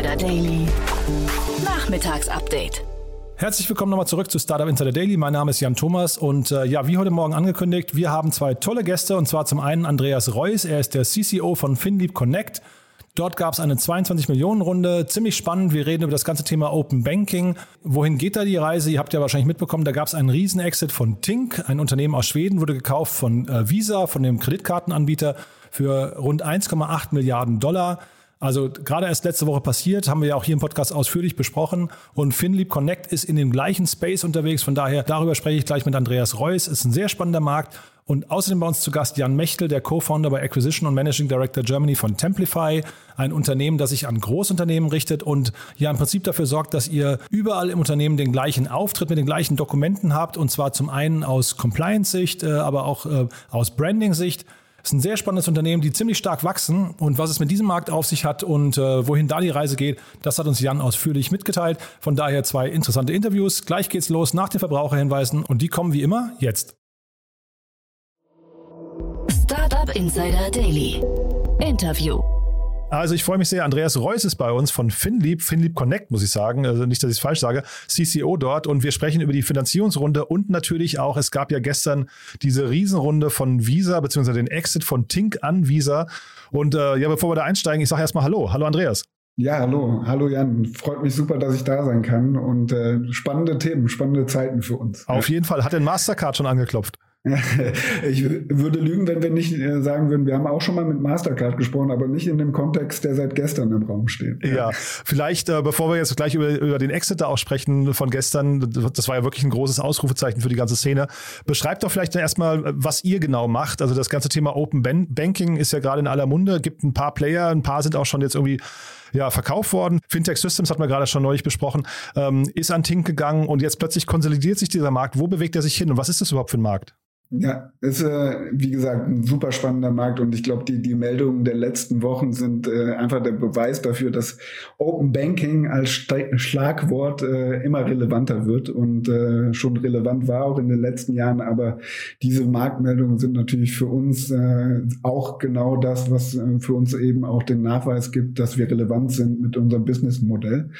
Insider Daily. Nachmittagsupdate. Herzlich willkommen nochmal zurück zu Startup Insider Daily. Mein Name ist Jan Thomas und äh, ja, wie heute Morgen angekündigt, wir haben zwei tolle Gäste und zwar zum einen Andreas Reuss. Er ist der CCO von FinLeap Connect. Dort gab es eine 22 Millionen Runde, ziemlich spannend. Wir reden über das ganze Thema Open Banking. Wohin geht da die Reise? Ihr habt ja wahrscheinlich mitbekommen, da gab es einen Riesen-Exit von Tink, ein Unternehmen aus Schweden, wurde gekauft von äh, Visa, von dem Kreditkartenanbieter für rund 1,8 Milliarden Dollar. Also gerade erst letzte Woche passiert, haben wir ja auch hier im Podcast ausführlich besprochen. Und FinLeap Connect ist in dem gleichen Space unterwegs. Von daher, darüber spreche ich gleich mit Andreas Reuss. Ist ein sehr spannender Markt. Und außerdem bei uns zu Gast Jan Mechtel, der Co-Founder bei Acquisition und Managing Director Germany von Templify, ein Unternehmen, das sich an Großunternehmen richtet und ja im Prinzip dafür sorgt, dass ihr überall im Unternehmen den gleichen Auftritt mit den gleichen Dokumenten habt. Und zwar zum einen aus Compliance-Sicht, äh, aber auch äh, aus Branding-Sicht. Es ist ein sehr spannendes Unternehmen, die ziemlich stark wachsen. Und was es mit diesem Markt auf sich hat und äh, wohin da die Reise geht, das hat uns Jan ausführlich mitgeteilt. Von daher zwei interessante Interviews. Gleich geht's los nach den Verbraucherhinweisen und die kommen wie immer jetzt. Startup Insider Daily. Interview. Also ich freue mich sehr. Andreas Reuss ist bei uns von FinLeap, FinLeap Connect, muss ich sagen. Also nicht, dass ich es falsch sage. CCO dort. Und wir sprechen über die Finanzierungsrunde und natürlich auch, es gab ja gestern diese Riesenrunde von Visa, beziehungsweise den Exit von Tink an Visa. Und äh, ja, bevor wir da einsteigen, ich sage erstmal Hallo. Hallo Andreas. Ja, hallo. Hallo Jan. Freut mich super, dass ich da sein kann. Und äh, spannende Themen, spannende Zeiten für uns. Auf jeden Fall. Hat den Mastercard schon angeklopft? Ich würde lügen, wenn wir nicht äh, sagen würden, wir haben auch schon mal mit Mastercard gesprochen, aber nicht in dem Kontext, der seit gestern im Raum steht. Ja, ja. vielleicht, äh, bevor wir jetzt gleich über, über den Exit da auch sprechen von gestern, das war ja wirklich ein großes Ausrufezeichen für die ganze Szene. Beschreibt doch vielleicht erstmal, was ihr genau macht. Also das ganze Thema Open Banking ist ja gerade in aller Munde, gibt ein paar Player, ein paar sind auch schon jetzt irgendwie ja, verkauft worden. Fintech Systems hat man gerade schon neulich besprochen, ähm, ist an Tink gegangen und jetzt plötzlich konsolidiert sich dieser Markt. Wo bewegt er sich hin und was ist das überhaupt für ein Markt? Ja, ist äh, wie gesagt ein super spannender Markt und ich glaube, die, die Meldungen der letzten Wochen sind äh, einfach der Beweis dafür, dass Open Banking als Schlagwort äh, immer relevanter wird und äh, schon relevant war auch in den letzten Jahren. Aber diese Marktmeldungen sind natürlich für uns äh, auch genau das, was äh, für uns eben auch den Nachweis gibt, dass wir relevant sind mit unserem Businessmodell.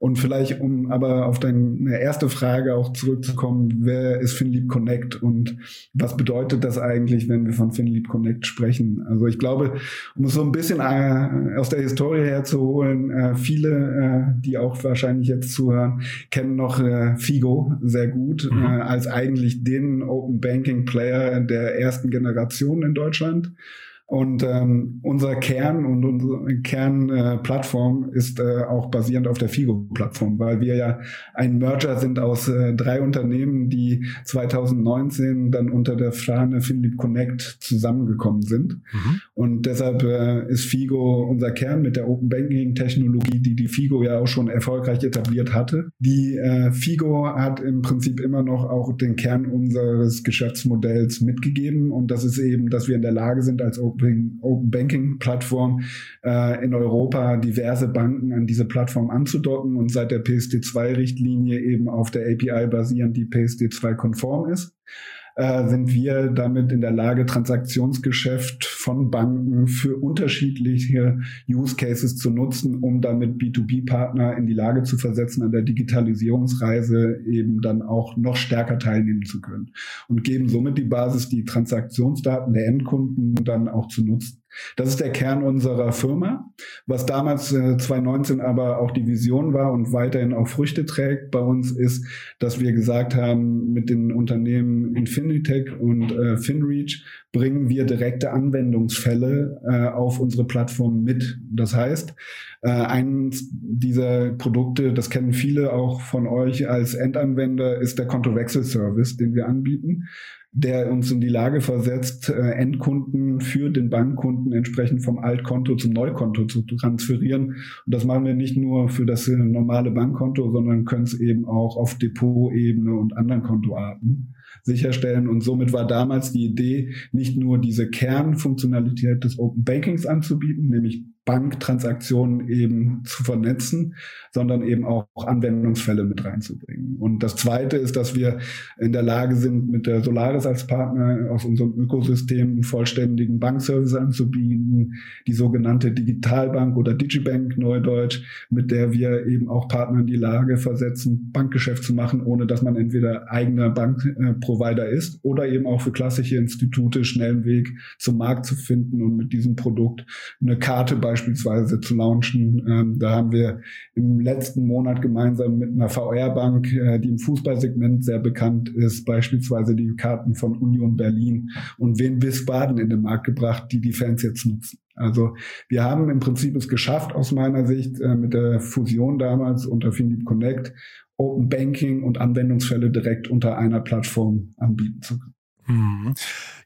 Und vielleicht, um aber auf deine erste Frage auch zurückzukommen, wer ist FinLeap Connect und was bedeutet das eigentlich, wenn wir von FinLeap Connect sprechen? Also ich glaube, um es so ein bisschen äh, aus der Historie herzuholen, äh, viele, äh, die auch wahrscheinlich jetzt zuhören, kennen noch äh, Figo sehr gut mhm. Äh, als eigentlich den Open Banking Player der ersten Generation in Deutschland. Und ähm, unser Kern und unsere Kernplattform äh, ist äh, auch basierend auf der Figo-Plattform, weil wir ja ein Merger sind aus äh, drei Unternehmen, die 2019 dann unter der Fahne Philip Connect zusammengekommen sind. Mhm. Und deshalb äh, ist Figo unser Kern mit der Open Banking Technologie, die die Figo ja auch schon erfolgreich etabliert hatte. Die äh, Figo hat im Prinzip immer noch auch den Kern unseres Geschäftsmodells mitgegeben und das ist eben, dass wir in der Lage sind als Open Open Banking Plattform äh, in Europa diverse Banken an diese Plattform anzudocken und seit der PSD2-Richtlinie eben auf der API basierend, die PSD2 konform ist äh, sind wir damit in der Lage, Transaktionsgeschäft von Banken für unterschiedliche Use Cases zu nutzen, um damit B2B-Partner in die Lage zu versetzen, an der Digitalisierungsreise eben dann auch noch stärker teilnehmen zu können und geben somit die Basis, die Transaktionsdaten der Endkunden dann auch zu nutzen. Das ist der Kern unserer Firma, was damals äh, 2019 aber auch die Vision war und weiterhin auch Früchte trägt bei uns ist, dass wir gesagt haben, mit den Unternehmen Infinitech und äh, FinReach bringen wir direkte Anwendungsfälle äh, auf unsere Plattform mit. Das heißt, äh, eins dieser Produkte, das kennen viele auch von euch als Endanwender, ist der Kontowechselservice, den wir anbieten der uns in die Lage versetzt, äh, Endkunden für den Bankkunden entsprechend vom Altkonto zum Neukonto zu transferieren. Und das machen wir nicht nur für das äh, normale Bankkonto, sondern können es eben auch auf Depotebene und anderen Kontoarten sicherstellen. Und somit war damals die Idee, nicht nur diese Kernfunktionalität des Open Bankings anzubieten, nämlich Banktransaktionen eben zu vernetzen, sondern eben auch Anwendungsfälle mit reinzubringen. Und das Zweite ist, dass wir in der Lage sind, mit der Solaris als Partner aus unserem Ökosystem einen vollständigen Bankservice anzubieten, die sogenannte Digitalbank oder Digibank Neudeutsch, mit der wir eben auch Partner in die Lage versetzen, Bankgeschäft zu machen, ohne dass man entweder eigener Bankprovider ist oder eben auch für klassische Institute schnellen Weg zum Markt zu finden und mit diesem Produkt eine Karte beispielsweise zu launchen. Ähm, da haben wir im letzten Monat gemeinsam mit einer VR-Bank, äh, die im Fußballsegment sehr bekannt ist, beispielsweise die Karten von Union Berlin und Wien Wiesbaden in den Markt gebracht, die die Fans jetzt nutzen. Also wir haben im Prinzip es geschafft, aus meiner Sicht, äh, mit der Fusion damals unter Findeep Connect Open Banking und Anwendungsfälle direkt unter einer Plattform anbieten zu können. Mhm.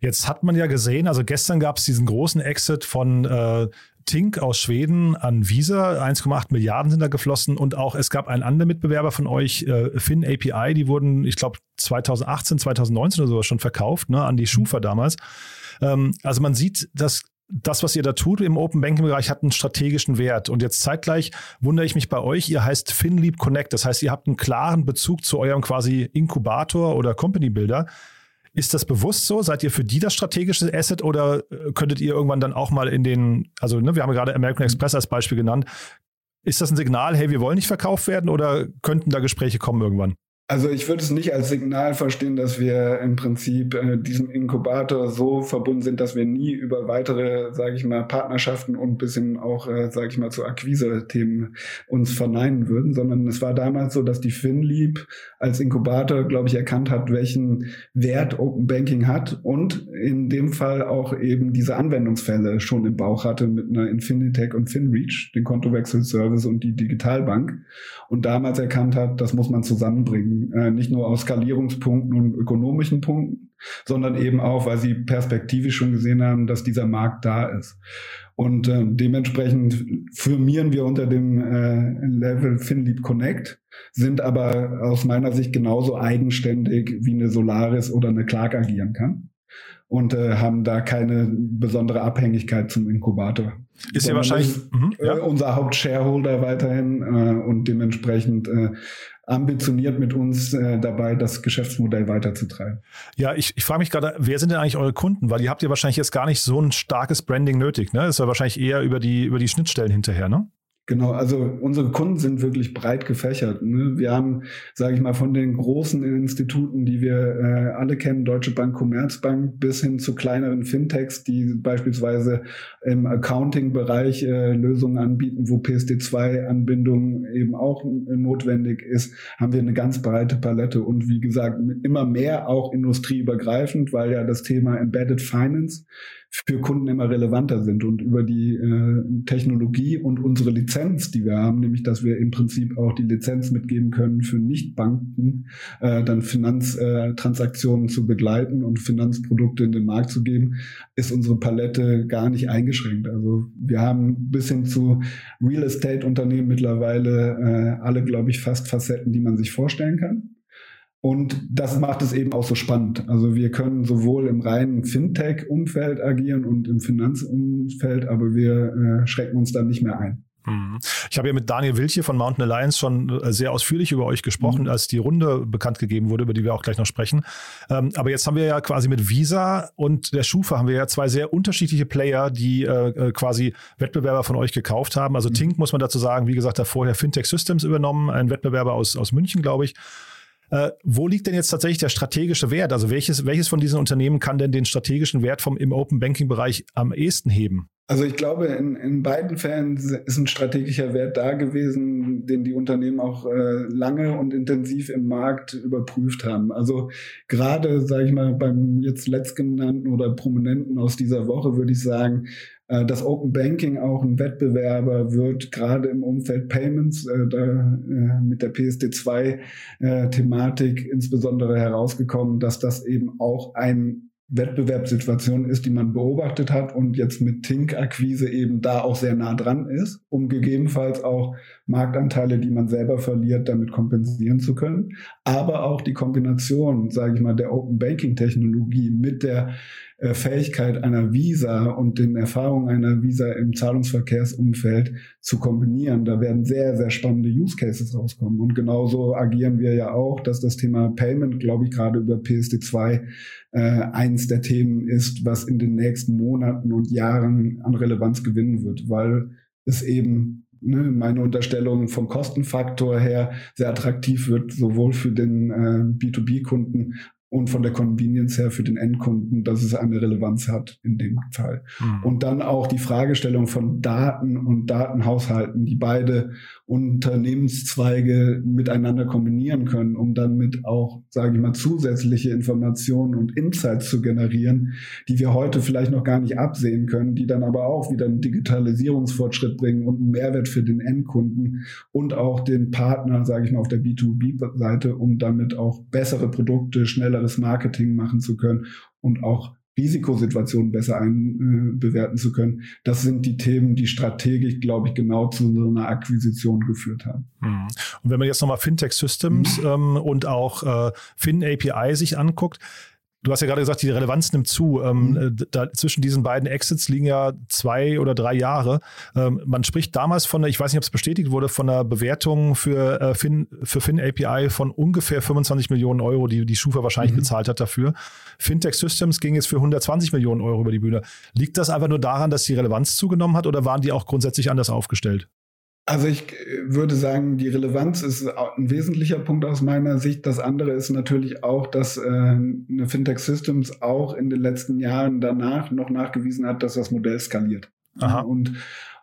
Jetzt hat man ja gesehen, also gestern gab es diesen großen Exit von äh, Tink aus Schweden an Visa. 1,8 Milliarden sind da geflossen und auch es gab einen anderen Mitbewerber von euch, äh, Fin API, die wurden, ich glaube, 2018, 2019 oder so schon verkauft, ne, an die Schufa damals. Ähm, also man sieht, dass das, was ihr da tut im Open Banking Bereich, hat einen strategischen Wert. Und jetzt zeitgleich wundere ich mich bei euch, ihr heißt FinLeap Connect. Das heißt, ihr habt einen klaren Bezug zu eurem quasi Inkubator oder Company Builder. Ist das bewusst so? Seid ihr für die das strategische Asset oder äh, könntet ihr irgendwann dann auch mal in den, also ne, wir haben gerade American Express als Beispiel genannt. Ist das ein Signal, hey, wir wollen nicht verkauft werden oder könnten da Gespräche kommen irgendwann? Also ich würde es nicht als Signal verstehen, dass wir im Prinzip äh, diesem Inkubator so verbunden sind, dass wir nie über weitere, sage ich mal, Partnerschaften und bis hin auch, äh, sage ich mal, zu Akquise-Themen uns verneinen würden, sondern es war damals so, dass die FinLeap als Inkubator, glaube ich, erkannt hat, welchen Wert Open Banking hat und in dem Fall auch eben diese Anwendungsfälle schon im Bauch hatte mit einer Infinitech und FinReach, den Kontowechselservice und die Digitalbank und damals erkannt hat, das muss man zusammenbringen äh, nicht nur aus Skalierungspunkten und ökonomischen Punkten, sondern eben auch, weil sie perspektivisch schon gesehen haben, dass dieser Markt da ist. Und äh, dementsprechend firmieren wir unter dem äh, Level FinLeap Connect, sind aber aus meiner Sicht genauso eigenständig wie eine Solaris oder eine Clark agieren kann und äh, haben da keine besondere Abhängigkeit zum Inkubator. Ist ja wahrscheinlich ist, mhm, ja. Äh, unser Hauptshareholder weiterhin äh, und dementsprechend äh, ambitioniert mit uns äh, dabei, das Geschäftsmodell weiterzutreiben. Ja, ich, ich frage mich gerade, wer sind denn eigentlich eure Kunden? Weil ihr habt ja wahrscheinlich jetzt gar nicht so ein starkes Branding nötig. Ne? Das ist ja wahrscheinlich eher über die, über die Schnittstellen hinterher, ne? Genau, also unsere Kunden sind wirklich breit gefächert. Ne? Wir haben, sage ich mal, von den großen Instituten, die wir äh, alle kennen, Deutsche Bank, Commerzbank, bis hin zu kleineren Fintechs, die beispielsweise im Accounting-Bereich äh, Lösungen anbieten, wo PSD2-Anbindung eben auch notwendig ist, haben wir eine ganz breite Palette und wie gesagt, immer mehr auch industrieübergreifend, weil ja das Thema Embedded Finance für Kunden immer relevanter sind und über die äh, Technologie und unsere Lizenz, die wir haben, nämlich dass wir im Prinzip auch die Lizenz mitgeben können für Nichtbanken, äh, dann Finanztransaktionen äh, zu begleiten und Finanzprodukte in den Markt zu geben, ist unsere Palette gar nicht eingeschränkt. Also wir haben bis hin zu Real Estate Unternehmen mittlerweile äh, alle, glaube ich, fast Facetten, die man sich vorstellen kann. Und das macht es eben auch so spannend. Also wir können sowohl im reinen Fintech-Umfeld agieren und im Finanzumfeld, aber wir äh, schrecken uns dann nicht mehr ein. Mhm. Ich habe ja mit Daniel Wilche von Mountain Alliance schon äh, sehr ausführlich über euch gesprochen, mhm. als die Runde bekannt gegeben wurde, über die wir auch gleich noch sprechen. Ähm, aber jetzt haben wir ja quasi mit Visa und der Schufa haben wir ja zwei sehr unterschiedliche Player, die äh, äh quasi Wettbewerber von euch gekauft haben. Also mhm. Tink muss man dazu sagen, wie gesagt, hat vorher Fintech Systems übernommen, ein Wettbewerber aus, aus München, glaube ich. Äh, wo liegt denn jetzt tatsächlich der strategische Wert? Also welches, welches von diesen Unternehmen kann denn den strategischen Wert vom im Open Banking Bereich am ehesten heben? Also ich glaube, in, in beiden Fällen ist ein strategischer Wert da gewesen, den die Unternehmen auch äh, lange und intensiv im Markt überprüft haben. Also gerade, sage ich mal, beim jetzt letztgenannten oder Prominenten aus dieser Woche würde ich sagen, äh, dass Open Banking auch ein Wettbewerber wird, gerade im Umfeld Payments, äh, da, äh, mit der PSD2-Thematik insbesondere herausgekommen, dass das eben auch ein Wettbewerbssituation ist, die man beobachtet hat und jetzt mit Tink-Akquise eben da auch sehr nah dran ist, um gegebenenfalls auch Marktanteile, die man selber verliert, damit kompensieren zu können. Aber auch die Kombination, sage ich mal, der Open Banking Technologie mit der äh, Fähigkeit einer Visa und den Erfahrungen einer Visa im Zahlungsverkehrsumfeld zu kombinieren. Da werden sehr, sehr spannende Use Cases rauskommen. Und genauso agieren wir ja auch, dass das Thema Payment, glaube ich, gerade über PSD2 äh, eins der Themen ist, was in den nächsten Monaten und Jahren an Relevanz gewinnen wird, weil es eben ne, meine Unterstellung vom Kostenfaktor her sehr attraktiv wird, sowohl für den äh, B2B-Kunden und von der Convenience her für den Endkunden, dass es eine Relevanz hat in dem Fall. Mhm. Und dann auch die Fragestellung von Daten und Datenhaushalten, die beide Unternehmenszweige miteinander kombinieren können, um dann mit auch, sage ich mal, zusätzliche Informationen und Insights zu generieren, die wir heute vielleicht noch gar nicht absehen können, die dann aber auch wieder einen Digitalisierungsfortschritt bringen und einen Mehrwert für den Endkunden und auch den Partner, sage ich mal, auf der B2B-Seite, um damit auch bessere Produkte, schnelleres Marketing machen zu können und auch Risikosituationen besser einbewerten äh, zu können. Das sind die Themen, die strategisch, glaube ich, genau zu so einer Akquisition geführt haben. Mhm. Und wenn man jetzt nochmal Fintech Systems mhm. ähm, und auch äh, Fin API sich anguckt, Du hast ja gerade gesagt, die Relevanz nimmt zu. Ähm, mhm. Äh, da, zwischen diesen beiden Exits liegen ja zwei oder drei Jahre. Ähm, man spricht damals von, ich weiß nicht, ob es bestätigt wurde, von einer Bewertung für, äh, Fin, für Fin API von ungefähr 25 Millionen Euro, die die Schufa wahrscheinlich mhm. bezahlt hat dafür. Fintech Systems ging jetzt für 120 Millionen Euro über die Bühne. Liegt das einfach nur daran, dass die Relevanz zugenommen hat oder waren die auch grundsätzlich anders aufgestellt? Also ich würde sagen, die Relevanz ist ein wesentlicher Punkt aus meiner Sicht. Das andere ist natürlich auch, dass äh, eine Fintech Systems auch in den letzten Jahren danach noch nachgewiesen hat, dass das Modell skaliert. Aha. Und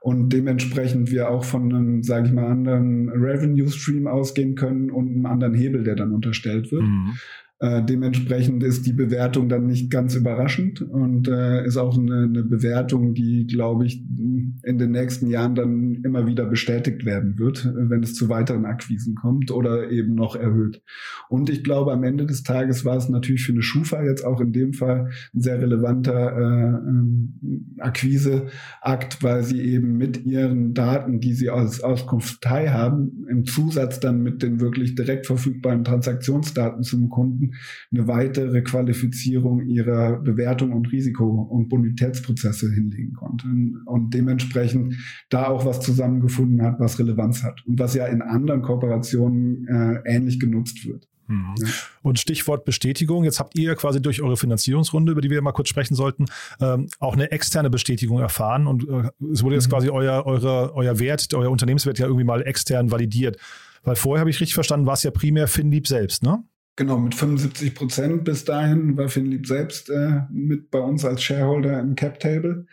und dementsprechend wir auch von einem, sage ich mal, anderen Revenue Stream ausgehen können und einem anderen Hebel, der dann unterstellt wird. Mhm. Äh, dementsprechend ist die Bewertung dann nicht ganz überraschend und äh, ist auch eine, eine Bewertung, die, glaube ich, in den nächsten Jahren dann immer wieder bestätigt werden wird, wenn es zu weiteren Akquisen kommt oder eben noch erhöht. Und ich glaube, am Ende des Tages war es natürlich für eine Schufa jetzt auch in dem Fall ein sehr relevanter äh, ähm, Akquiseakt, weil sie eben mit ihren Daten, die sie als Auskunftei haben, im Zusatz dann mit den wirklich direkt verfügbaren Transaktionsdaten zum Kunden eine weitere Qualifizierung ihrer Bewertung und Risiko- und Bonitätsprozesse hinlegen konnten und dementsprechend da auch was zusammengefunden hat, was Relevanz hat und was ja in anderen Kooperationen äh, ähnlich genutzt wird. Mhm. Und Stichwort Bestätigung. Jetzt habt ihr quasi durch eure Finanzierungsrunde, über die wir mal kurz sprechen sollten, ähm, auch eine externe Bestätigung erfahren. Und äh, es wurde jetzt mhm. quasi euer, eure, euer Wert, euer Unternehmenswert ja irgendwie mal extern validiert. Weil vorher habe ich richtig verstanden, war es ja primär Finlieb selbst, ne? Genau, mit 75 Prozent bis dahin war Finlieb selbst äh, mit bei uns als Shareholder im Cap Table.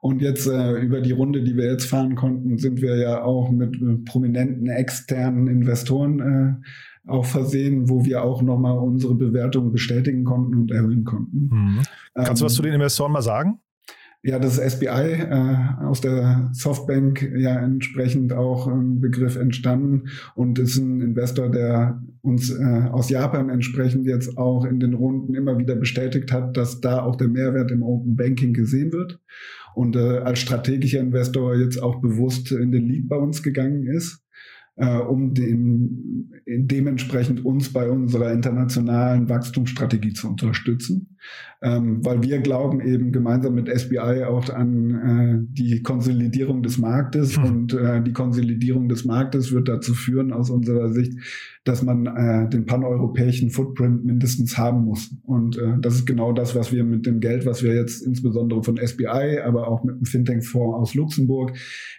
Und jetzt äh, über die Runde, die wir jetzt fahren konnten, sind wir ja auch mit äh, prominenten externen Investoren äh, auch versehen, wo wir auch nochmal unsere Bewertung bestätigen konnten und erhöhen konnten. Mhm. Kannst ähm, du was ähm, zu den Investoren mal sagen? Ja, das SBI äh, aus der Softbank ja entsprechend auch ein Begriff entstanden und ist ein Investor, der uns äh, aus Japan entsprechend jetzt auch in den Runden immer wieder bestätigt hat, dass da auch der Mehrwert im Open Banking gesehen wird und äh, als strategischer Investor jetzt auch bewusst in den Lead bei uns gegangen ist äh, um dem, dementsprechend uns bei unserer internationalen Wachstumsstrategie zu unterstützen. Ähm, weil wir glauben eben gemeinsam mit SBI auch an äh, die Konsolidierung des Marktes hm. und äh, die Konsolidierung des Marktes wird dazu führen aus unserer Sicht, dass man äh, den paneuropäischen Footprint mindestens haben muss. Und äh, das ist genau das, was wir mit dem Geld, was wir jetzt insbesondere von SBI, aber auch mit dem Fintech-Fonds aus Luxemburg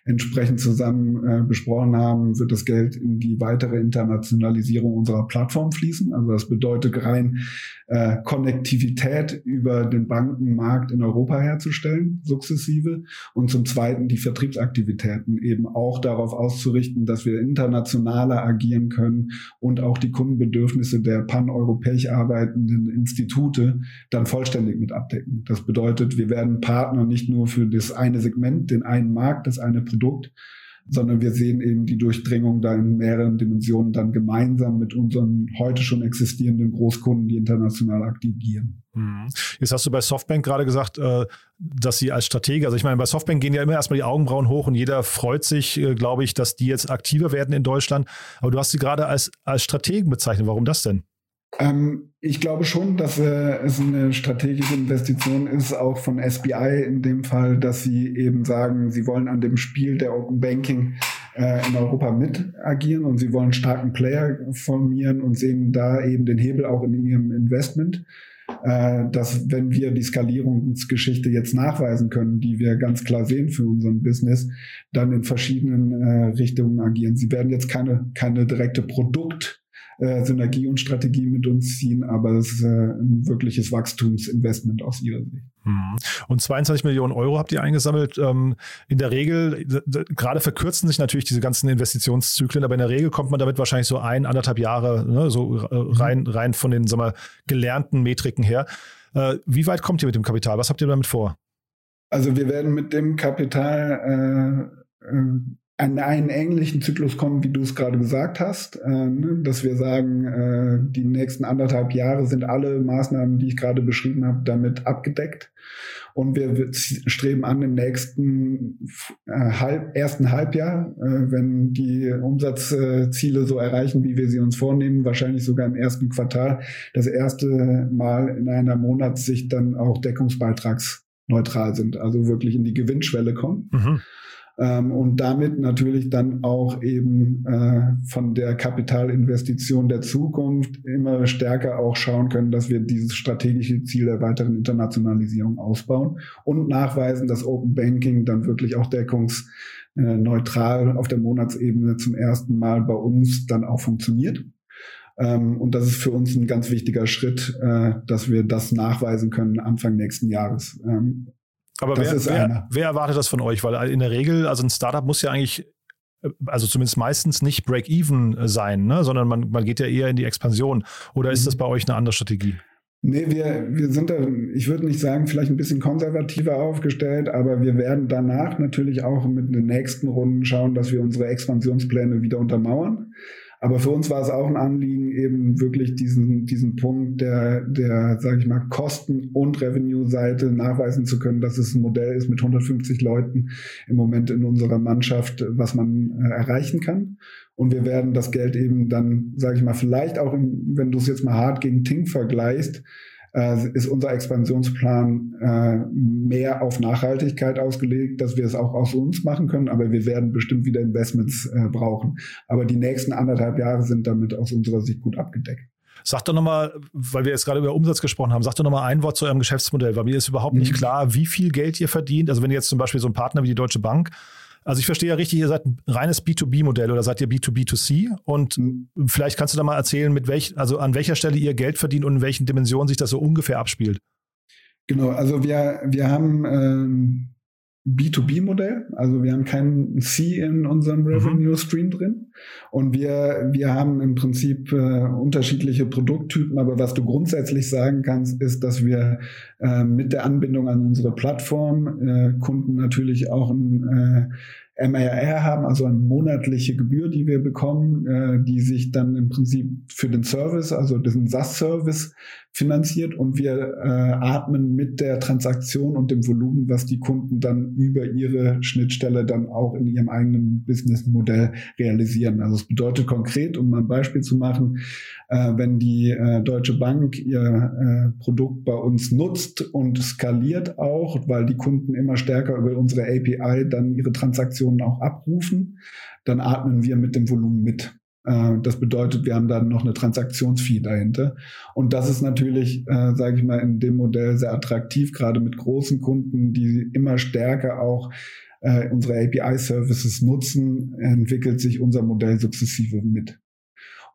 entsprechend zusammen äh, besprochen haben, wird das Geld in die weitere Internationalisierung unserer Plattform fließen. Also das bedeutet rein äh, Konnektivität über den Bankenmarkt in Europa herzustellen, sukzessive. Und zum Zweiten die Vertriebsaktivitäten eben auch darauf auszurichten, dass wir internationaler agieren können und auch die Kundenbedürfnisse der paneuropäisch arbeitenden Institute dann vollständig mit abdecken. Das bedeutet, wir werden Partner nicht nur für das eine Segment, den einen Markt, das eine Produkt, sondern wir sehen eben die Durchdringung da in mehreren Dimensionen dann gemeinsam mit unseren heute schon existierenden Großkunden, die international aktivieren. Mhm. Jetzt hast du bei Softbank gerade gesagt, äh, dass sie als Stratege, also ich meine, bei Softbank gehen ja immer erstmal die Augenbrauen hoch und jeder freut sich, äh, glaube ich, dass die jetzt aktiver werden in Deutschland. Aber du hast sie gerade als, als Strategen bezeichnet. Warum das denn? Ähm, ich glaube schon, dass äh, es eine strategische Investition ist, auch von SBI in dem Fall, dass sie eben sagen, sie wollen an dem Spiel der Open Banking äh, in Europa mit agieren und sie wollen starken Player formieren und sehen da eben den Hebel auch in ihrem Investment. Äh, dass wenn wir die Skalierungsgeschichte jetzt nachweisen können, die wir ganz klar sehen für unseren Business, dann in verschiedenen äh, Richtungen agieren. Sie werden jetzt keine, keine direkte Produkt äh, Synergie und Strategie mit uns ziehen, aber es ist äh, ein wirkliches Wachstumsinvestment aus ihrer Sicht. Hm. Und 22 Millionen Euro habt ihr eingesammelt. Ähm, in der Regel, gerade verkürzen sich natürlich diese ganzen Investitionszyklen, aber in der Regel kommt man damit wahrscheinlich so ein, anderthalb Jahre, ne, so äh, mhm. rein, rein von den sagen wir, gelernten Metriken her. Wie weit kommt ihr mit dem Kapital? Was habt ihr damit vor? Also wir werden mit dem Kapital äh an einen ähnlichen Zyklus kommen, wie du es gerade gesagt hast, äh, ne? dass wir sagen, äh, die nächsten anderthalb Jahre sind alle Maßnahmen, die ich gerade beschrieben habe, damit abgedeckt. Und wir streben an im nächsten äh, ersten Halbjahr, wenn die Umsatzziele so erreichen, wie wir sie uns vornehmen, wahrscheinlich sogar im ersten Quartal, das erste Mal in einer Monatssicht dann auch deckungsbeitragsneutral sind, also wirklich in die Gewinnschwelle kommen. Mhm ähm, und damit natürlich dann auch eben äh, von der Kapitalinvestition der Zukunft immer stärker auch schauen können, dass wir dieses strategische Ziel der weiteren Internationalisierung ausbauen und nachweisen, dass Open Banking dann wirklich auch deckungsneutral auf der Monatsebene zum ersten Mal bei uns dann auch funktioniert. Ähm, und das ist für uns ein ganz wichtiger Schritt, äh, dass wir das nachweisen können Anfang nächsten Jahres. Aber wer, wer, wer, erwartet das von euch? Weil in der Regel, also ein Startup muss ja eigentlich, also zumindest meistens nicht Break-Even sein, ne? sondern man, man geht ja eher in die Expansion. Oder ist mhm. das bei euch eine andere Strategie? Nee, wir, wir sind da, ich würde nicht sagen, vielleicht ein bisschen konservativer aufgestellt, aber wir werden danach natürlich auch mit den nächsten Runden schauen, dass wir unsere Expansionspläne wieder untermauern. Aber für uns war es auch ein Anliegen, eben wirklich diesen, diesen Punkt der, der sage ich mal, Kosten- und Revenue-Seite nachweisen zu können, dass es ein Modell ist mit 150 Leuten im Moment in unserer Mannschaft, was man äh, erreichen kann. Und wir werden das Geld eben dann, sage ich mal, vielleicht auch, im, wenn du es jetzt mal hart gegen Tink vergleichst, äh, ist unser Expansionsplan äh, mehr auf Nachhaltigkeit ausgelegt, dass wir es auch aus uns machen können, aber wir werden bestimmt wieder Investments äh, brauchen. Aber die nächsten anderthalb Jahre sind damit aus unserer Sicht gut abgedeckt. Sag doch nochmal, weil wir jetzt gerade über Umsatz gesprochen haben, sag doch nochmal ein Wort zu eurem Geschäftsmodell, weil mir ist überhaupt nicht mhm. klar, wie viel Geld ihr verdient. Also wenn ihr jetzt zum Beispiel so einen Partner wie die Deutsche Bank also ich verstehe ja richtig, ihr seid ein reines B2B-Modell oder seid ihr B2B2C? Und mhm. vielleicht kannst du da mal erzählen, mit welch, also an welcher Stelle ihr Geld verdient und in welchen Dimensionen sich das so ungefähr abspielt. Genau, also wir, wir haben ähm, B2B-Modell. Also wir haben keinen C in unserem mhm. Revenue Stream drin. Und wir, wir haben im Prinzip äh, unterschiedliche Produkttypen. Aber was du grundsätzlich sagen kannst, ist, dass wir äh, mit der Anbindung an unsere Plattform äh, Kunden natürlich auch ein äh, MRR haben, also eine monatliche Gebühr, die wir bekommen, äh, die sich dann im Prinzip für den Service, also diesen SaaS-Service finanziert und wir äh, atmen mit der Transaktion und dem Volumen, was die Kunden dann über ihre Schnittstelle dann auch in ihrem eigenen Businessmodell realisieren. Also es bedeutet konkret, um mal ein Beispiel zu machen, äh, wenn die äh, Deutsche Bank ihr äh, Produkt bei uns nutzt und skaliert auch, weil die Kunden immer stärker über unsere API dann ihre Transaktionen auch abrufen, dann atmen wir mit dem Volumen mit. Äh, das bedeutet, wir haben dann noch eine Transaktionsfee dahinter. Und das ist natürlich, äh, sage ich mal, in dem Modell sehr attraktiv, gerade mit großen Kunden, die immer stärker auch äh, unsere API-Services nutzen, entwickelt sich unser Modell sukzessive mit.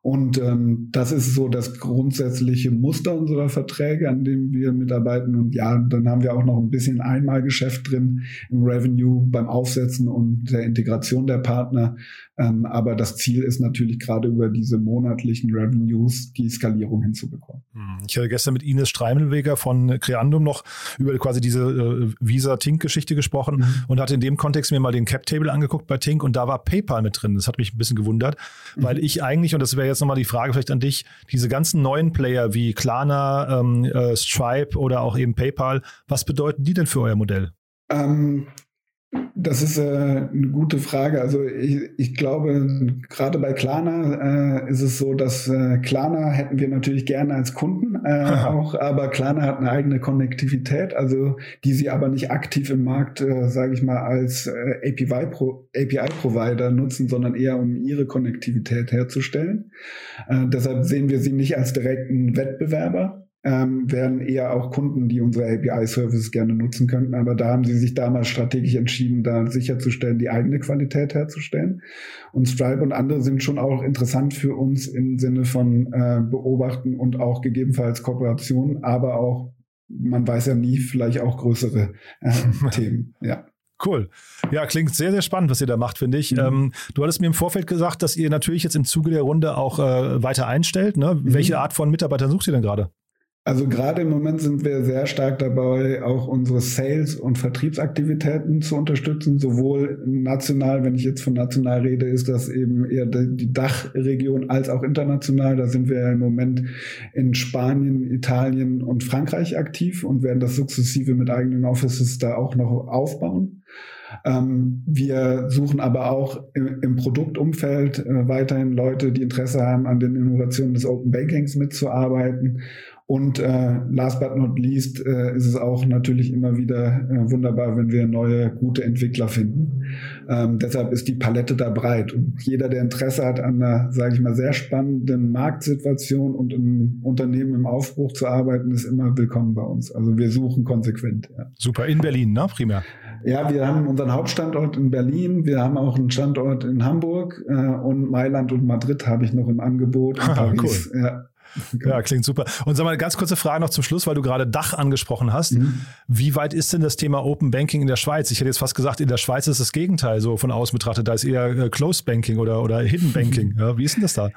Und ähm, das ist so das grundsätzliche Muster unserer Verträge, an dem wir mitarbeiten. Und ja, dann haben wir auch noch ein bisschen Einmalgeschäft drin im Revenue beim Aufsetzen und der Integration der Partner. Ähm, aber das Ziel ist natürlich gerade über diese monatlichen Revenues die Skalierung hinzubekommen. Hm, ich hatte gestern mit Ines Streimelweger von Creandum noch über quasi diese äh, Visa-Tink-Geschichte gesprochen mhm. und hatte in dem Kontext mir mal den Cap-Table angeguckt bei Tink und da war PayPal mit drin. Das hat mich ein bisschen gewundert, mhm. weil ich eigentlich, und das wäre jetzt nochmal die Frage vielleicht an dich, diese ganzen neuen Player wie Klarna, ähm, äh, Stripe oder auch eben PayPal, was bedeuten die denn für euer Modell? Ähm, Das ist äh, eine gute Frage. Also ich, ich glaube, gerade bei Klarna äh, ist es so, dass äh, Klarna hätten wir natürlich gerne als Kunden äh, auch, aber Klarna hat eine eigene Konnektivität, also die sie aber nicht aktiv im Markt, äh, sage ich mal, als äh, API-Provider API nutzen, sondern eher um ihre Konnektivität herzustellen. Äh, deshalb sehen wir sie nicht als direkten Wettbewerber ähm, wären eher auch Kunden, die unsere API-Services gerne nutzen könnten. Aber da haben sie sich damals strategisch entschieden, da sicherzustellen, die eigene Qualität herzustellen. Und Stripe und andere sind schon auch interessant für uns im Sinne von äh, Beobachten und auch gegebenenfalls Kooperation, aber auch, man weiß ja nie, vielleicht auch größere äh, Themen. Ja. Cool. Ja, klingt sehr, sehr spannend, was ihr da macht, finde ich. Mhm. Ähm, du hattest mir im Vorfeld gesagt, dass ihr natürlich jetzt im Zuge der Runde auch äh, weiter einstellt. Ne? Mhm. Welche Art von Mitarbeitern sucht ihr denn gerade? Also gerade im Moment sind wir sehr stark dabei, auch unsere Sales- und Vertriebsaktivitäten zu unterstützen. Sowohl national, wenn ich jetzt von national rede, ist das eben eher die Dachregion als auch international. Da sind wir im Moment in Spanien, Italien und Frankreich aktiv und werden das sukzessive mit eigenen Offices da auch noch aufbauen. Ähm, wir suchen aber auch im, im Produktumfeld äh, weiterhin Leute, die Interesse haben, an den Innovationen des Open Bankings mitzuarbeiten und äh, last but not least äh, ist es auch natürlich immer wieder äh, wunderbar, wenn wir neue, gute Entwickler finden. Ähm, deshalb ist die Palette da breit. Und jeder, der Interesse hat an einer, sage ich mal, sehr spannenden Marktsituation und im Unternehmen im Aufbruch zu arbeiten, ist immer willkommen bei uns. Also wir suchen konsequent. Ja. Super, in Berlin, ne? Primär. Ja, wir haben unseren Hauptstandort in Berlin, wir haben auch einen Standort in Hamburg äh, und Mailand und Madrid habe ich noch im Angebot. Paris. Cool. Ja. Ja, klingt super. Und sag mal, ganz kurze Frage noch zum Schluss, weil du gerade Dach angesprochen hast. Mhm. Wie weit ist denn das Thema Open Banking in der Schweiz? Ich hätte jetzt fast gesagt, in der Schweiz ist das Gegenteil so von außen betrachtet. Da ist eher äh, Closed Banking oder, oder Hidden Banking. Ja, wie ist denn das da?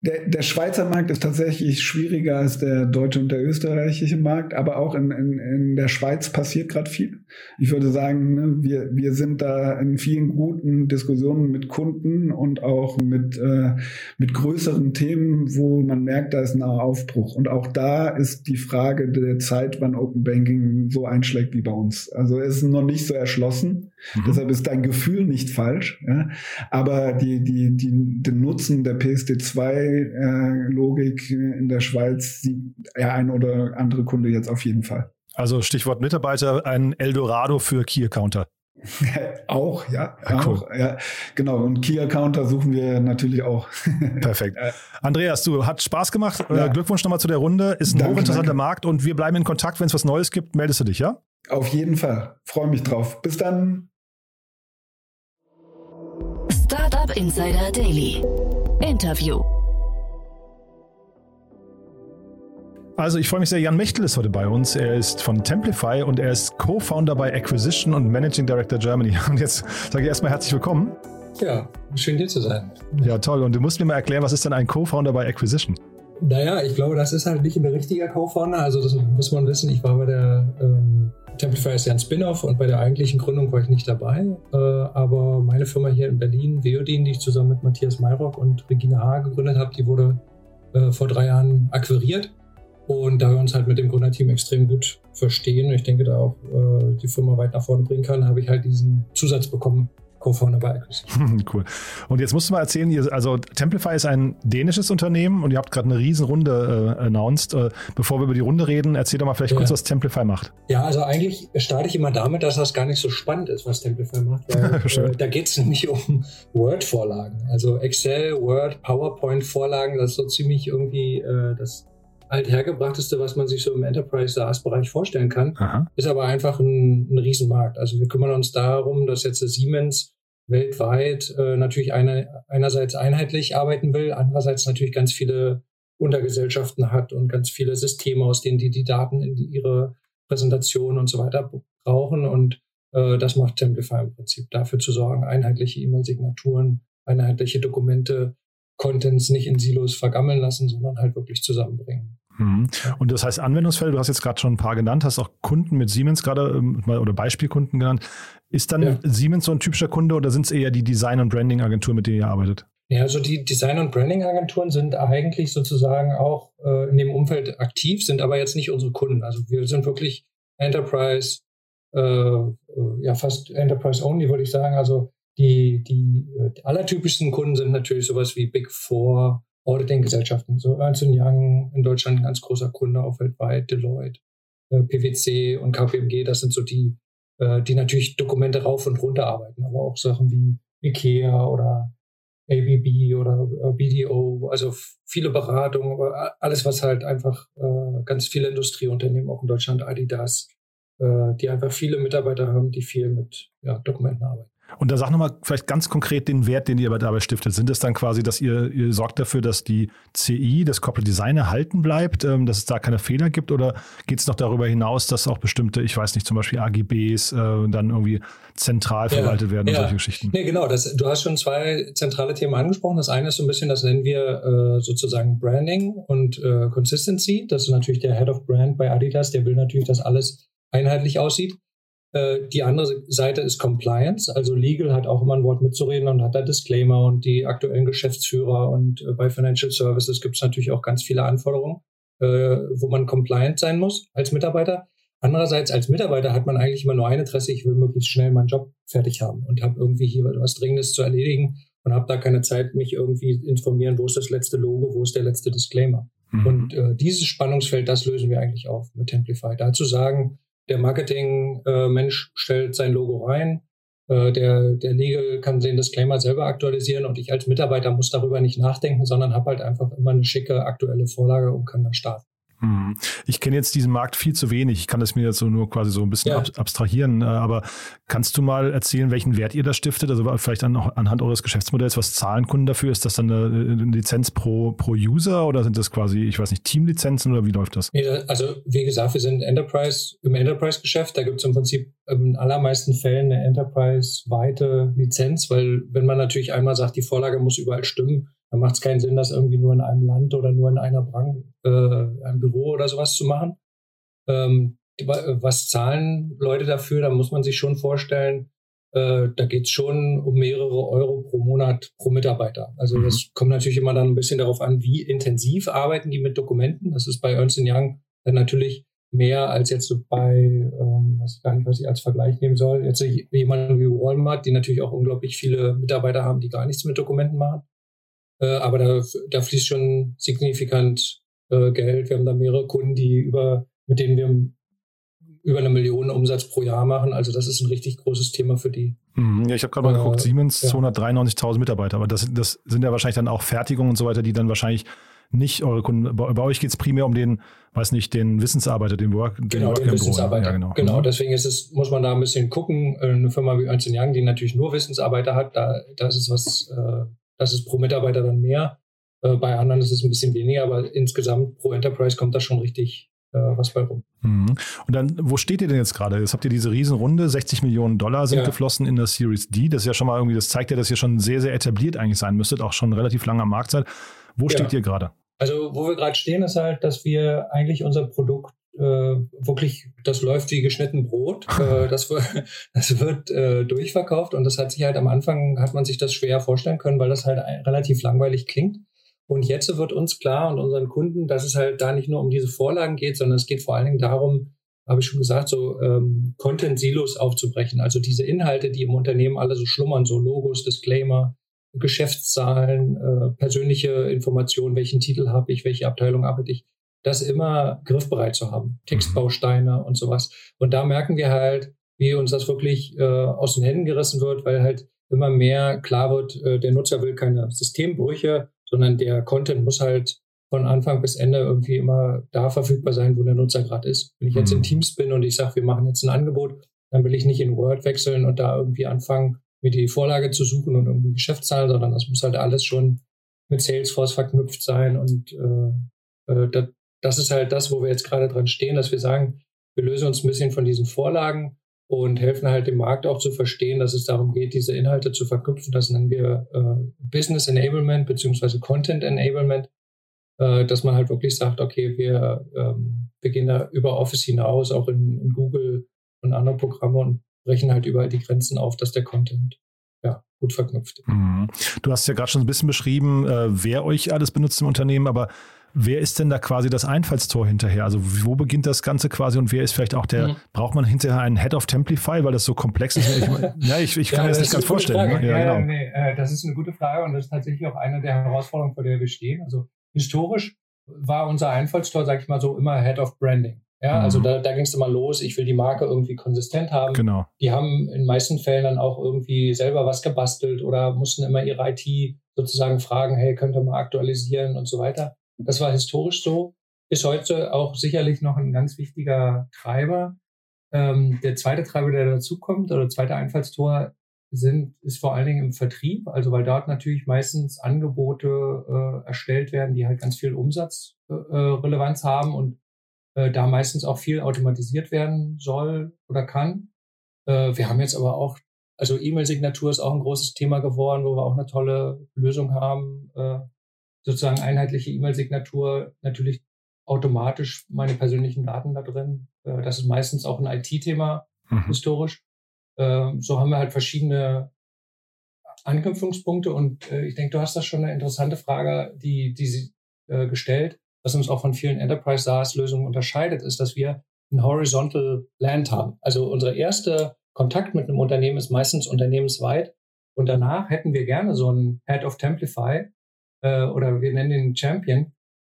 Der, der Schweizer Markt ist tatsächlich schwieriger als der deutsche und der österreichische Markt, aber auch in, in, in der Schweiz passiert gerade viel. Ich würde sagen, ne, wir, wir sind da in vielen guten Diskussionen mit Kunden und auch mit, äh, mit größeren Themen, wo man merkt, da ist ein Aufbruch. Und auch da ist die Frage der Zeit, wann Open Banking so einschlägt wie bei uns. Also es ist noch nicht so erschlossen. Mhm. Deshalb ist dein Gefühl nicht falsch. Ja? Aber die, die, die, den Nutzen der PSD2-Logik äh, in der Schweiz sieht ja ein oder andere Kunde jetzt auf jeden Fall. Also Stichwort Mitarbeiter, ein Eldorado für Key-Accounter. auch, ja. ja cool. auch, ja. Genau. Und Key-Accounter suchen wir natürlich auch. Perfekt. Andreas, du hat Spaß gemacht. Ja. Glückwunsch nochmal zu der Runde. Ist ein danke, hochinteressanter danke. Markt und wir bleiben in Kontakt. Wenn es was Neues gibt, meldest du dich, ja? Auf jeden Fall. Freue mich drauf. Bis dann. Startup Insider Daily. Interview. Also ich freue mich sehr, Jan Mechtel ist heute bei uns. Er ist von Templify und er ist Co-Founder bei Acquisition und Managing Director Germany. Und jetzt sage ich erstmal herzlich willkommen. Ja, schön hier zu sein. Ja, toll. Und du musst mir mal erklären, was ist denn ein Co-Founder bei Acquisition? Naja, ich glaube, das ist halt nicht ein richtiger Co-Founder. Also das muss man wissen. Ich war bei der ähm, Templify ist ja ein Spin-off und bei der eigentlichen Gründung war ich nicht dabei. Äh, aber meine Firma hier in Berlin, Veodin, die ich zusammen mit Matthias Mayrock und Regina H. gegründet habe, die wurde äh, vor drei Jahren akquiriert. Und da wir uns halt mit dem Gründerteam extrem gut verstehen ich denke, da auch äh, die Firma weit nach vorne bringen kann, habe ich halt diesen Zusatz bekommen, Co-Founder bei Acquisition. cool. Und jetzt musst du mal erzählen, ihr, also Templify ist ein dänisches Unternehmen und ihr habt gerade eine riesen Runde äh, announced. Äh, bevor wir über die Runde reden, erzähl doch mal vielleicht ja. kurz, was Templify macht. Ja, also eigentlich starte ich immer damit, dass das gar nicht so spannend ist, was Templify macht. Weil, äh, da geht es nämlich um Word-Vorlagen. Also Excel, Word, PowerPoint-Vorlagen, das ist so ziemlich irgendwie äh, das althergebrachteste, was man sich so im Enterprise SaaS-Bereich vorstellen kann, Aha. ist aber einfach ein, ein Riesenmarkt. Also wir kümmern uns darum, dass jetzt Siemens weltweit äh, natürlich eine, einerseits einheitlich arbeiten will, andererseits natürlich ganz viele Untergesellschaften hat und ganz viele Systeme, aus denen die die Daten in die, ihre Präsentation und so weiter brauchen. Und äh, das macht Templify im Prinzip, dafür zu sorgen, einheitliche E-Mail-Signaturen, einheitliche Dokumente, Contents nicht in Silos vergammeln lassen, sondern halt wirklich zusammenbringen. Mhm. Und das heißt Anwendungsfälle, du hast jetzt gerade schon ein paar genannt, hast auch Kunden mit Siemens gerade ähm, oder Beispielkunden genannt. Ist dann ja. Siemens so ein typischer Kunde oder sind es eher die Design- und Branding-Agentur, mit denen ihr arbeitet? Ja, also die Design- und Branding-Agenturen sind eigentlich sozusagen auch äh, in dem Umfeld aktiv, sind aber jetzt nicht unsere Kunden. Also wir sind wirklich Enterprise, äh, äh, ja fast Enterprise Only, würde ich sagen. Also die, die, die allertypischsten Kunden sind natürlich sowas wie Big Four, Auditing-Gesellschaften, so Ernst Young in Deutschland ein ganz großer Kunde, auch weltweit, Deloitte, äh, PwC und KPMG, das sind so die, äh, die natürlich Dokumente rauf und runter arbeiten, aber auch Sachen wie IKEA oder ABB oder äh, BDO, also viele Beratungen, alles, was halt einfach äh, ganz viele Industrieunternehmen, auch in Deutschland, Adidas, äh, die einfach viele Mitarbeiter haben, die viel mit ja, Dokumenten arbeiten. Und da sag nochmal vielleicht ganz konkret den Wert, den ihr dabei stiftet. Sind es dann quasi, dass ihr, ihr sorgt dafür, dass die CI, das Corporate Design erhalten bleibt, ähm, dass es da keine Fehler gibt? Oder geht es noch darüber hinaus, dass auch bestimmte, ich weiß nicht, zum Beispiel AGBs äh, dann irgendwie zentral verwaltet ja, werden und ja. solche Geschichten? Nee, genau. Das, du hast schon zwei zentrale Themen angesprochen. Das eine ist so ein bisschen, das nennen wir äh, sozusagen Branding und äh, Consistency. Das ist natürlich der Head of Brand bei Adidas, der will natürlich, dass alles einheitlich aussieht. Äh, die andere Seite ist Compliance, also Legal hat auch immer ein Wort mitzureden und hat da Disclaimer und die aktuellen Geschäftsführer und äh, bei Financial Services gibt es natürlich auch ganz viele Anforderungen, äh, wo man compliant sein muss als Mitarbeiter. Andererseits als Mitarbeiter hat man eigentlich immer nur eine Adresse, ich will möglichst schnell meinen Job fertig haben und habe irgendwie hier was Dringendes zu erledigen und habe da keine Zeit, mich irgendwie informieren, wo ist das letzte Logo, wo ist der letzte Disclaimer. Mhm. Und äh, dieses Spannungsfeld, das lösen wir eigentlich auf mit Templify. Dazu sagen, der Marketing-Mensch stellt sein Logo rein, äh, der, der Legal kann den Disclaimer selber aktualisieren und ich als Mitarbeiter muss darüber nicht nachdenken, sondern habe halt einfach immer eine schicke aktuelle Vorlage und kann da starten. Hm. Ich kenne jetzt diesen Markt viel zu wenig. Ich kann das mir jetzt so nur quasi so ein bisschen ja. abstrahieren. Äh, aber kannst du mal erzählen, welchen Wert ihr da stiftet? Also vielleicht an, anhand eures Geschäftsmodells, was zahlen Kunden dafür? Ist das dann eine, eine Lizenz pro, pro User oder sind das quasi, ich weiß nicht, Teamlizenzen oder wie läuft das? Also wie gesagt, wir sind Enterprise im Enterprise-Geschäft. Da gibt es im Prinzip in allermeisten Fällen eine Enterprise-weite Lizenz, weil wenn man natürlich einmal sagt, die Vorlage muss überall stimmen, dann macht es keinen Sinn, das irgendwie nur in einem Land oder nur in einer Branche, äh, einem Büro oder sowas zu machen. Ähm, was zahlen Leute dafür? Da muss man sich schon vorstellen, äh, da geht es schon um mehrere Euro pro Monat pro Mitarbeiter. Also mhm. das kommt natürlich immer dann ein bisschen darauf an, wie intensiv arbeiten die mit Dokumenten. Das ist bei Ernst Young dann natürlich mehr als jetzt so bei, ähm, weiß ich gar nicht, was ich als Vergleich nehmen soll. Jetzt jemand wie Walmart, die natürlich auch unglaublich viele Mitarbeiter haben, die gar nichts mit Dokumenten machen. Äh, aber da, da fließt schon signifikant äh, Geld. Wir haben da mehrere Kunden, die über, mit denen wir über eine Million Umsatz pro Jahr machen. Also das ist ein richtig großes Thema für die. Mhm. Ja, ich habe gerade mal äh, geguckt, Siemens ja. 293.000 Mitarbeiter, aber das, das sind ja wahrscheinlich dann auch Fertigungen und so weiter, die dann wahrscheinlich nicht eure Kunden. Bei, bei euch geht es primär um den, weiß nicht, den Wissensarbeiter, den Work. Den genau, den Wissensarbeiter. Ja, genau. genau, mhm. deswegen ist es, muss man da ein bisschen gucken. Eine Firma wie Ernst Young, die natürlich nur Wissensarbeiter hat, da, da ist es was, äh, das ist pro Mitarbeiter dann mehr. Äh, bei anderen ist es ein bisschen weniger, aber insgesamt pro Enterprise kommt da schon richtig äh, was bei rum. Mhm. Und dann, wo steht ihr denn jetzt gerade? Jetzt habt ihr diese Riesenrunde, 60 Millionen Dollar sind ja. geflossen in der Series D. Das ist ja schon mal irgendwie, das zeigt ja, dass ihr schon sehr, sehr etabliert eigentlich sein müsstet, auch schon relativ lange am Markt seid. Wo ja. steht ihr gerade? Also, wo wir gerade stehen, ist halt, dass wir eigentlich unser Produkt wirklich, das läuft wie geschnitten Brot. Äh, das, das wird äh, durchverkauft und das hat sich halt am Anfang, hat man sich das schwer vorstellen können, weil das halt relativ langweilig klingt. Und jetzt wird uns klar und unseren Kunden, dass es halt da nicht nur um diese Vorlagen geht, sondern es geht vor allen Dingen darum, habe ich schon gesagt, so ähm, Content-Silos aufzubrechen. Also diese Inhalte, die im Unternehmen alle so schlummern, so Logos, Disclaimer, Geschäftszahlen, äh, persönliche Informationen, welchen Titel habe ich, welche Abteilung arbeite ich, das immer griffbereit zu haben. Textbausteine und sowas. Und da merken wir halt, wie uns das wirklich äh, aus den Händen gerissen wird, weil halt immer mehr klar wird, äh, der Nutzer will keine Systembrüche, sondern der Content muss halt von Anfang bis Ende irgendwie immer da verfügbar sein, wo der Nutzer gerade ist. Wenn ich jetzt in mhm. Teams bin und ich sage, wir machen jetzt ein Angebot, dann will ich nicht in Word wechseln und da irgendwie anfangen, mir die Vorlage zu suchen und irgendwie Geschäftszahlen, sondern das muss halt alles schon mit Salesforce verknüpft sein und äh, äh, das, das ist halt das, wo wir jetzt gerade dran stehen, dass wir sagen, wir lösen uns ein bisschen von diesen Vorlagen und helfen halt dem Markt auch zu verstehen, dass es darum geht, diese Inhalte zu verknüpfen. Das nennen wir äh, Business Enablement beziehungsweise Content Enablement, äh, dass man halt wirklich sagt, okay, wir, ähm, wir gehen da über Office hinaus, auch in, in Google und andere Programme und brechen halt überall die Grenzen auf, dass der Content ja, gut verknüpft. Mhm. Du hast ja gerade schon ein bisschen beschrieben, äh, wer euch alles benutzt im Unternehmen, aber wer ist denn da quasi das Einfallstor hinterher? Also wo beginnt das Ganze quasi und wer ist vielleicht auch der, mhm. braucht man hinterher einen Head of Templify, weil das so komplex ist? Ich, ja, ich, ich kann ja, mir das nicht ganz vorstellen. Ne? Ja, ja, genau. nee, äh, das ist eine gute Frage und das ist tatsächlich auch eine der Herausforderungen, vor der wir stehen. Also historisch war unser Einfallstor, sag ich mal so, immer Head of Branding. Ja, also mhm. also da, da ging es immer los, ich will die Marke irgendwie konsistent haben. Genau. Die haben in meisten Fällen dann auch irgendwie selber was gebastelt oder mussten immer ihre IT sozusagen fragen, hey, könnt ihr mal aktualisieren und so weiter. Das war historisch so, ist heute auch sicherlich noch ein ganz wichtiger Treiber. Ähm, der zweite Treiber, der dazukommt, oder zweite Einfallstor, sind, ist vor allen Dingen im Vertrieb, also weil dort natürlich meistens Angebote äh, erstellt werden, die halt ganz viel Umsatzrelevanz äh, haben und äh, da meistens auch viel automatisiert werden soll oder kann. Äh, wir haben jetzt aber auch, also E-Mail-Signatur ist auch ein großes Thema geworden, wo wir auch eine tolle Lösung haben, äh, sozusagen einheitliche E-Mail-Signatur, natürlich automatisch meine persönlichen Daten da drin. Äh, das ist meistens auch ein IT-Thema mhm. historisch. Ähm, so haben wir halt verschiedene Anknüpfungspunkte und äh, ich denke, du hast da schon eine interessante Frage, die, die sie äh, gestellt. Was uns auch von vielen Enterprise SaaS-Lösungen unterscheidet, ist, dass wir ein Horizontal Land haben. Also unser erster Kontakt mit einem Unternehmen ist meistens unternehmensweit und danach hätten wir gerne so einen Head of Templify äh, oder wir nennen ihn Champion,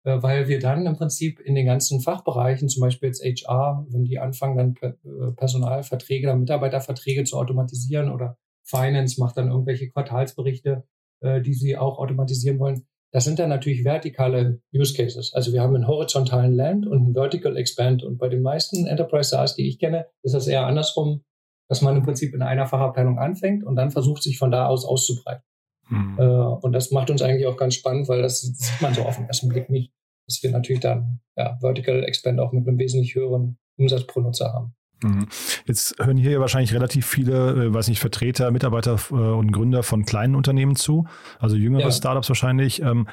äh, weil wir dann im Prinzip in den ganzen Fachbereichen, zum Beispiel jetzt HR, wenn die anfangen, dann äh, Personalverträge, dann Mitarbeiterverträge zu automatisieren oder Finance macht dann irgendwelche Quartalsberichte, äh, die sie auch automatisieren wollen. Das sind dann natürlich vertikale Use Cases. Also wir haben einen horizontalen Land und einen Vertical Expand. Und bei den meisten Enterprise SaaS, die ich kenne, ist das eher andersrum, dass man im Prinzip in einer Fachabteilung anfängt und dann versucht, sich von da aus auszubreiten. Mhm. Äh, und das macht uns eigentlich auch ganz spannend, weil das sieht man so auf den ersten Blick nicht, dass wir natürlich dann ja, Vertical Expand auch mit einem wesentlich höheren Umsatz pro Nutzer haben. Mhm. Jetzt hören hier wahrscheinlich relativ viele, äh, weiß nicht, Vertreter, Mitarbeiter äh, und Gründer von kleinen Unternehmen zu, also jüngere ja. Startups wahrscheinlich. Ähm,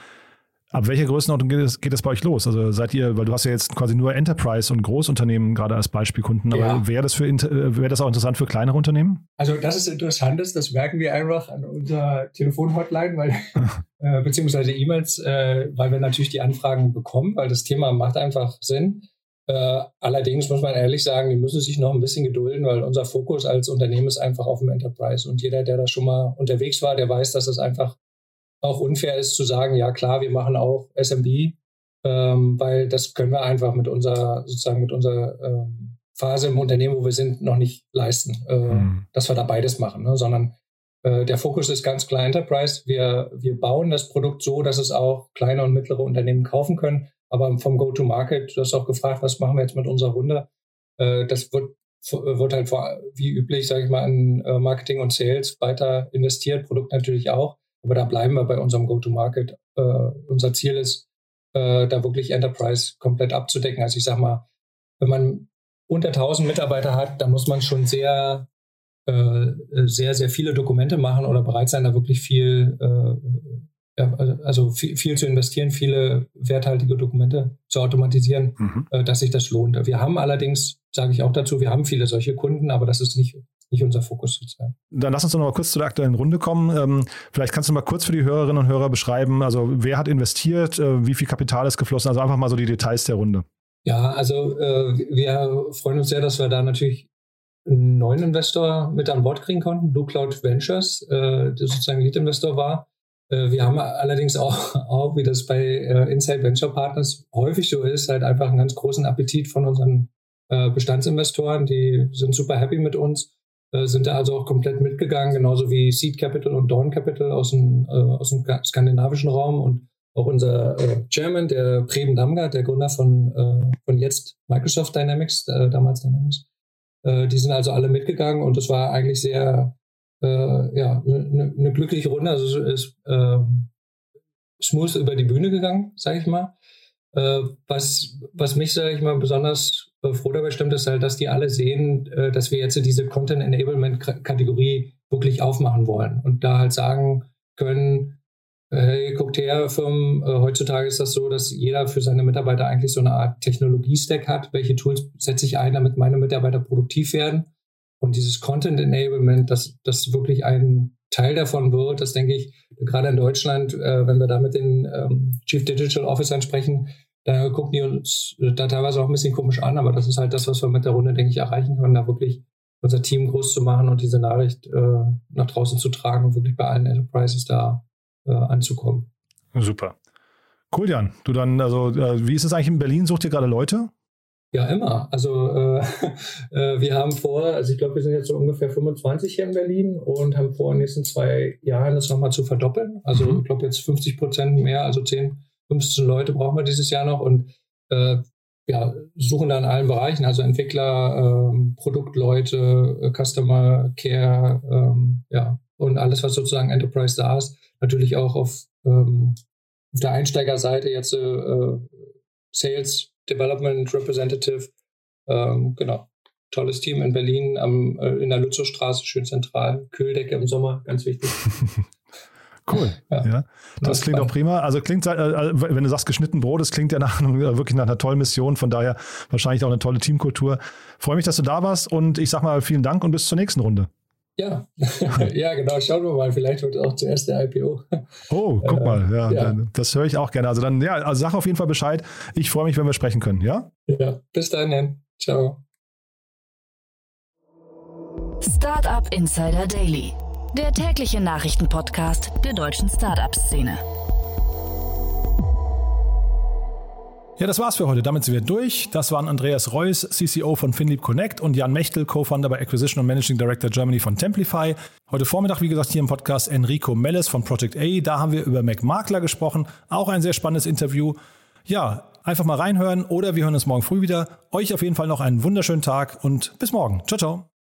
Ab welcher Größenordnung geht es, geht es bei euch los? Also seid ihr, weil du hast ja jetzt quasi nur Enterprise und Großunternehmen gerade als Beispielkunden, aber ja. wäre das, für, äh, wäre das auch interessant für kleinere Unternehmen? Also das ist interessant, das merken wir einfach an unserer Telefonhotline, weil äh, beziehungsweise E-Mails, äh, weil wir natürlich die Anfragen bekommen, weil das Thema macht einfach Sinn. Äh, allerdings muss man ehrlich sagen, die müssen sich noch ein bisschen gedulden, weil unser Fokus als Unternehmen ist einfach auf dem Enterprise. Und jeder, der da schon mal unterwegs war, der weiß, dass es einfach auch unfair ist zu sagen, ja klar, wir machen auch SMB, ähm, weil das können wir einfach mit unserer, sozusagen mit unserer ähm, Phase im Unternehmen, wo wir sind, noch nicht leisten, äh, mhm. dass wir da beides machen, ne? sondern äh, der Fokus ist ganz klar Enterprise. Wir, wir bauen das Produkt so, dass es auch kleine und mittlere Unternehmen kaufen können. Aber vom Go-to-Market, du hast auch gefragt, was machen wir jetzt mit unserer Runde? Äh, das wird, wird halt vor, wie üblich, sage ich mal, in äh, Marketing und Sales weiter investiert, Produkt natürlich auch. Aber da bleiben wir bei unserem Go-to-Market. Äh, unser Ziel ist, äh, da wirklich Enterprise komplett abzudecken. Also ich sag mal, wenn man unter 1000 Mitarbeiter hat, da muss man schon sehr, äh, sehr, sehr viele Dokumente machen oder bereit sein, da wirklich viel, äh, also viel, viel, zu investieren, viele werthaltige Dokumente zu automatisieren, mhm. Äh, dass sich das lohnt. Wir haben allerdings, sage ich auch dazu, wir haben viele solche Kunden, aber das ist nicht nicht unser Fokus sozusagen. Dann lass uns doch noch mal kurz zu der aktuellen Runde kommen. Ähm, vielleicht kannst du mal kurz für die Hörerinnen und Hörer beschreiben, also wer hat investiert, äh, wie viel Kapital ist geflossen, also einfach mal so die Details der Runde. Ja, also äh, wir freuen uns sehr, dass wir da natürlich einen neuen Investor mit an Bord kriegen konnten, Blue Cloud Ventures, äh, der sozusagen Lead-Investor war. Äh, wir haben allerdings auch, auch, wie das bei äh, Inside Venture Partners häufig so ist, halt einfach einen ganz großen Appetit von unseren Bestandsinvestoren. Die sind super happy mit uns sind da also auch komplett mitgegangen, genauso wie Seed Capital und Dawn Capital aus dem, äh, aus dem skandinavischen Raum und auch unser äh, Chairman, der Preben Damgard, der Gründer von, äh, von jetzt Microsoft Dynamics, äh, damals Dynamics, äh, die sind also alle mitgegangen und das war eigentlich sehr, äh, ja, eine ne glückliche Runde. Also es ist äh, smooth über die Bühne gegangen, sage ich mal. Äh, was, was mich, sage ich mal, besonders äh, froh dabei stimmt, ist halt, dass die alle sehen, äh, dass wir jetzt diese Content Enablement Kategorie wirklich aufmachen wollen und da halt sagen können, hey, guckt her, Firmen, heutzutage ist das so, dass jeder für seine Mitarbeiter eigentlich so eine Art Technologie-Stack hat. Welche Tools setze ich ein, damit meine Mitarbeiter produktiv werden? Und dieses Content Enablement, dass das wirklich ein Teil davon wird, das denke ich, gerade in Deutschland, äh, wenn wir da mit den ähm, Chief Digital Officern sprechen, da gucken die uns da teilweise auch ein bisschen komisch an, aber das ist halt das, was wir mit der Runde, denke ich, erreichen können, da wirklich unser Team groß zu machen und diese Nachricht äh, nach draußen zu tragen und wirklich bei allen Enterprises da äh, anzukommen. Super. Cool, Jan. Du dann, also, äh, wie ist es eigentlich in Berlin? Sucht ihr gerade Leute? Ja, immer. Also äh, äh, wir haben vor, also ich glaube, wir sind jetzt so ungefähr 25 hier in Berlin und haben vor, in den nächsten zwei Jahren das nochmal zu verdoppeln. Also mhm. ich glaube jetzt 50 Prozent mehr, also 10, 15 Leute brauchen wir dieses Jahr noch und äh, ja, suchen da in allen Bereichen, also Entwickler, ähm, Produktleute, äh, Customer Care, ähm, ja, und alles, was sozusagen Enterprise da ist. Natürlich auch auf, ähm, auf der Einsteigerseite jetzt äh, Sales Development Representative. Ähm, genau. Tolles Team in Berlin am, äh, in der Lützowstraße, schön zentral. Kühldecke im Sommer, ganz wichtig. Cool. Ja, ja. Das klingt auch prima. Also klingt, äh, äh, wenn du sagst geschnitten Brot, das klingt ja nach, wirklich nach einer tollen Mission. Von daher wahrscheinlich auch eine tolle Teamkultur. Freue mich, dass du da warst und ich sag mal vielen Dank und bis zur nächsten Runde. Ja, ja, genau. Schauen wir mal. Vielleicht wird auch zuerst der IPO. Oh, guck mal. Ja, ja. Das höre ich auch gerne. Also dann, ja, also sag auf jeden Fall Bescheid. Ich freue mich, wenn wir sprechen können. Ja? Ja, bis dann. Ciao. Startup Insider Daily, der tägliche Nachrichtenpodcast der deutschen Startup-Szene. Ja, das war's für heute. Damit sind wir durch. Das waren Andreas Reuss, CCO von FinLeap Connect und Jan Mechtel, Co-Founder bei Acquisition und Managing Director Germany von Templify. Heute Vormittag, wie gesagt, hier im Podcast Enrico Melles von Project A. Da haben wir über Mac Makler gesprochen. Auch ein sehr spannendes Interview. Ja, einfach mal reinhören oder wir hören uns morgen früh wieder. Euch auf jeden Fall noch einen wunderschönen Tag und bis morgen. Ciao, ciao.